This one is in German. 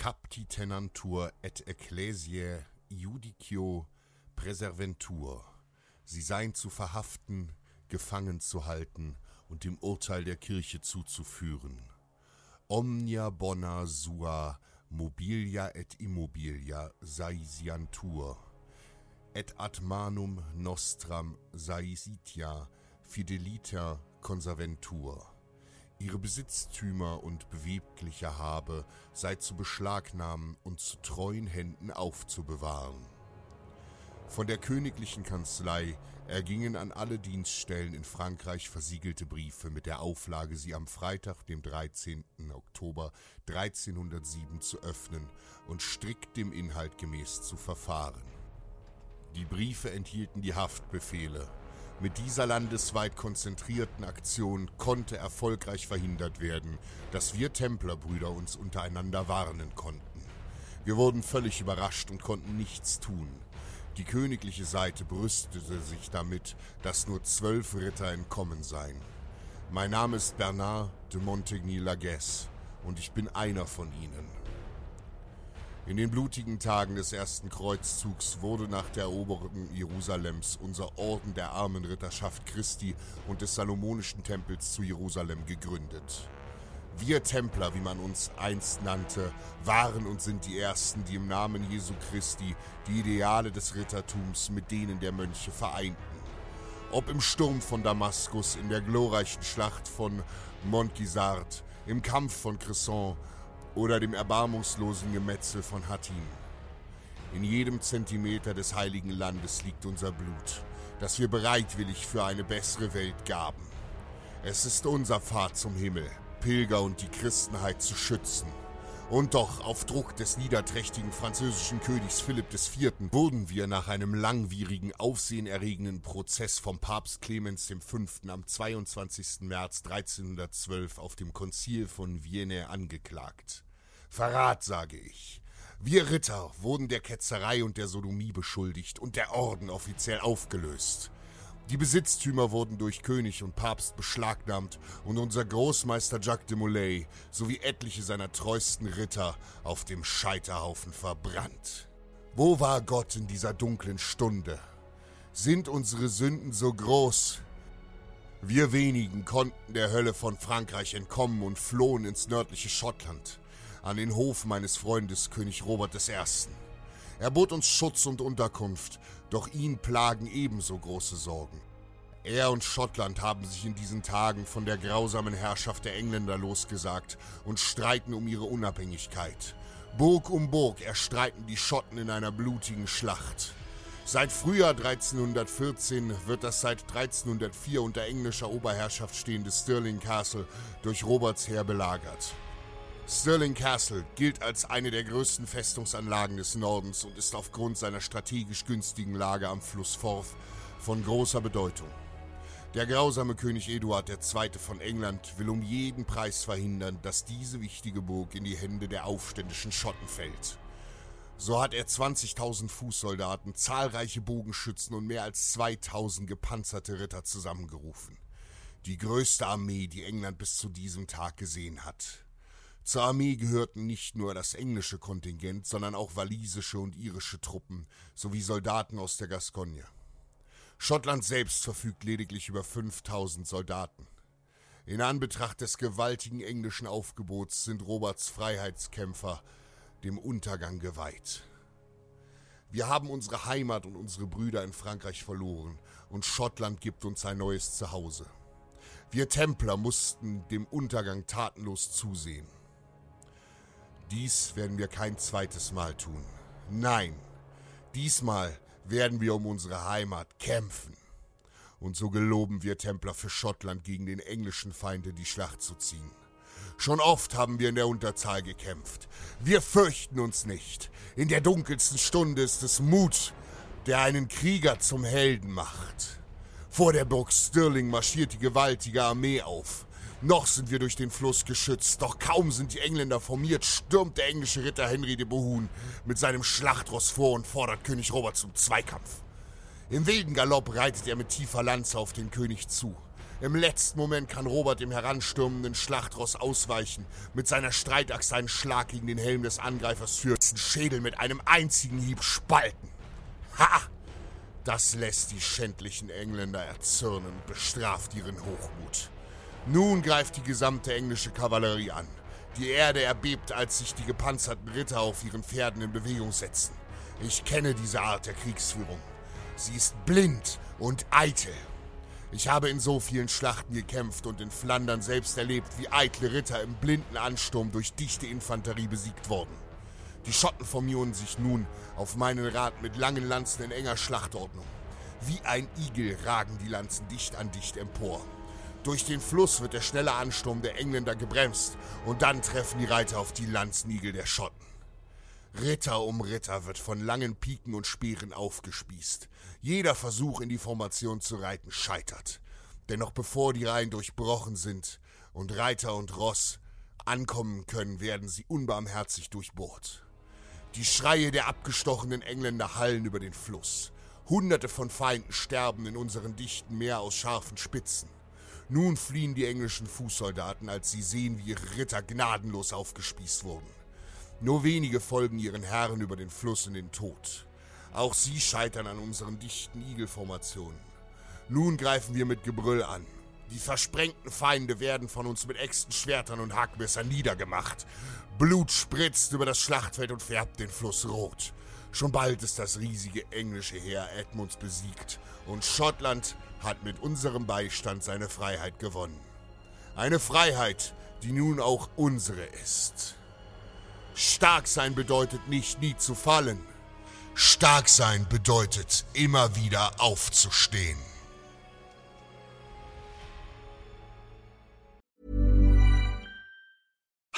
Captitenantur et ecclesiae judicio preserventur. Sie seien zu verhaften, gefangen zu halten und dem Urteil der Kirche zuzuführen. Omnia bona sua mobilia et immobilia saisiantur, et ad manum nostram saisitia fidelita conserventur. Ihre Besitztümer und bewegliche Habe sei zu beschlagnahmen und zu treuen Händen aufzubewahren. Von der königlichen Kanzlei ergingen an alle Dienststellen in Frankreich versiegelte Briefe mit der Auflage, sie am Freitag, dem 13. Oktober 1307 zu öffnen und strikt dem Inhalt gemäß zu verfahren. Die Briefe enthielten die Haftbefehle. Mit dieser landesweit konzentrierten Aktion konnte erfolgreich verhindert werden, dass wir Templerbrüder uns untereinander warnen konnten. Wir wurden völlig überrascht und konnten nichts tun. Die königliche Seite brüstete sich damit, dass nur zwölf Ritter entkommen seien. Mein Name ist Bernard de Montigny-Laguesse und ich bin einer von ihnen. In den blutigen Tagen des ersten Kreuzzugs wurde nach der Eroberung Jerusalems unser Orden der armen Ritterschaft Christi und des Salomonischen Tempels zu Jerusalem gegründet. Wir Templer, wie man uns einst nannte, waren und sind die Ersten, die im Namen Jesu Christi die Ideale des Rittertums mit denen der Mönche vereinten. Ob im Sturm von Damaskus, in der glorreichen Schlacht von Montgisart, im Kampf von Cresson oder dem erbarmungslosen Gemetzel von Hattin. In jedem Zentimeter des heiligen Landes liegt unser Blut, das wir bereitwillig für eine bessere Welt gaben. Es ist unser Pfad zum Himmel. Pilger und die Christenheit zu schützen. Und doch, auf Druck des niederträchtigen französischen Königs Philipp IV. wurden wir nach einem langwierigen, aufsehenerregenden Prozess vom Papst Clemens V. am 22. März 1312 auf dem Konzil von Vienne angeklagt. Verrat, sage ich. Wir Ritter wurden der Ketzerei und der Sodomie beschuldigt und der Orden offiziell aufgelöst. Die Besitztümer wurden durch König und Papst beschlagnahmt und unser Großmeister Jacques de Molay sowie etliche seiner treuesten Ritter auf dem Scheiterhaufen verbrannt. Wo war Gott in dieser dunklen Stunde? Sind unsere Sünden so groß? Wir wenigen konnten der Hölle von Frankreich entkommen und flohen ins nördliche Schottland, an den Hof meines Freundes König Robert I. Er bot uns Schutz und Unterkunft, doch ihn plagen ebenso große Sorgen. Er und Schottland haben sich in diesen Tagen von der grausamen Herrschaft der Engländer losgesagt und streiten um ihre Unabhängigkeit. Burg um Burg erstreiten die Schotten in einer blutigen Schlacht. Seit Frühjahr 1314 wird das seit 1304 unter englischer Oberherrschaft stehende Stirling Castle durch Roberts Heer belagert. Stirling Castle gilt als eine der größten Festungsanlagen des Nordens und ist aufgrund seiner strategisch günstigen Lage am Fluss Forth von großer Bedeutung. Der grausame König Eduard II. von England will um jeden Preis verhindern, dass diese wichtige Burg in die Hände der aufständischen Schotten fällt. So hat er 20.000 Fußsoldaten, zahlreiche Bogenschützen und mehr als 2.000 gepanzerte Ritter zusammengerufen. Die größte Armee, die England bis zu diesem Tag gesehen hat. Zur Armee gehörten nicht nur das englische Kontingent, sondern auch walisische und irische Truppen sowie Soldaten aus der Gascogne. Schottland selbst verfügt lediglich über 5000 Soldaten. In Anbetracht des gewaltigen englischen Aufgebots sind Roberts Freiheitskämpfer dem Untergang geweiht. Wir haben unsere Heimat und unsere Brüder in Frankreich verloren und Schottland gibt uns ein neues Zuhause. Wir Templer mussten dem Untergang tatenlos zusehen. Dies werden wir kein zweites Mal tun. Nein, diesmal werden wir um unsere Heimat kämpfen. Und so geloben wir Templer für Schottland gegen den englischen Feind in die Schlacht zu ziehen. Schon oft haben wir in der Unterzahl gekämpft. Wir fürchten uns nicht. In der dunkelsten Stunde ist es Mut, der einen Krieger zum Helden macht. Vor der Burg Stirling marschiert die gewaltige Armee auf. Noch sind wir durch den Fluss geschützt, doch kaum sind die Engländer formiert, stürmt der englische Ritter Henry de Bohun mit seinem Schlachtross vor und fordert König Robert zum Zweikampf. Im wilden Galopp reitet er mit tiefer Lanze auf den König zu. Im letzten Moment kann Robert dem heranstürmenden Schlachtross ausweichen, mit seiner Streitachse einen Schlag gegen den Helm des Angreifers führen, den Schädel mit einem einzigen Hieb spalten. Ha! Das lässt die schändlichen Engländer erzürnen und bestraft ihren Hochmut. Nun greift die gesamte englische Kavallerie an. Die Erde erbebt, als sich die gepanzerten Ritter auf ihren Pferden in Bewegung setzen. Ich kenne diese Art der Kriegsführung. Sie ist blind und eitel. Ich habe in so vielen Schlachten gekämpft und in Flandern selbst erlebt, wie eitle Ritter im blinden Ansturm durch dichte Infanterie besiegt wurden. Die Schotten formieren sich nun auf meinen Rat mit langen Lanzen in enger Schlachtordnung. Wie ein Igel ragen die Lanzen dicht an dicht empor. Durch den Fluss wird der schnelle Ansturm der Engländer gebremst und dann treffen die Reiter auf die Lanznigel der Schotten. Ritter um Ritter wird von langen Piken und Speeren aufgespießt. Jeder Versuch in die Formation zu reiten scheitert. Denn noch bevor die Reihen durchbrochen sind und Reiter und Ross ankommen können, werden sie unbarmherzig durchbohrt. Die Schreie der abgestochenen Engländer hallen über den Fluss. Hunderte von Feinden sterben in unserem dichten Meer aus scharfen Spitzen. Nun fliehen die englischen Fußsoldaten, als sie sehen, wie ihre Ritter gnadenlos aufgespießt wurden. Nur wenige folgen ihren Herren über den Fluss in den Tod. Auch sie scheitern an unseren dichten Igelformationen. Nun greifen wir mit Gebrüll an. Die versprengten Feinde werden von uns mit Äxten, Schwertern und Hackmessern niedergemacht. Blut spritzt über das Schlachtfeld und färbt den Fluss rot. Schon bald ist das riesige englische Heer Edmunds besiegt und Schottland hat mit unserem Beistand seine Freiheit gewonnen. Eine Freiheit, die nun auch unsere ist. Stark sein bedeutet nicht nie zu fallen. Stark sein bedeutet immer wieder aufzustehen.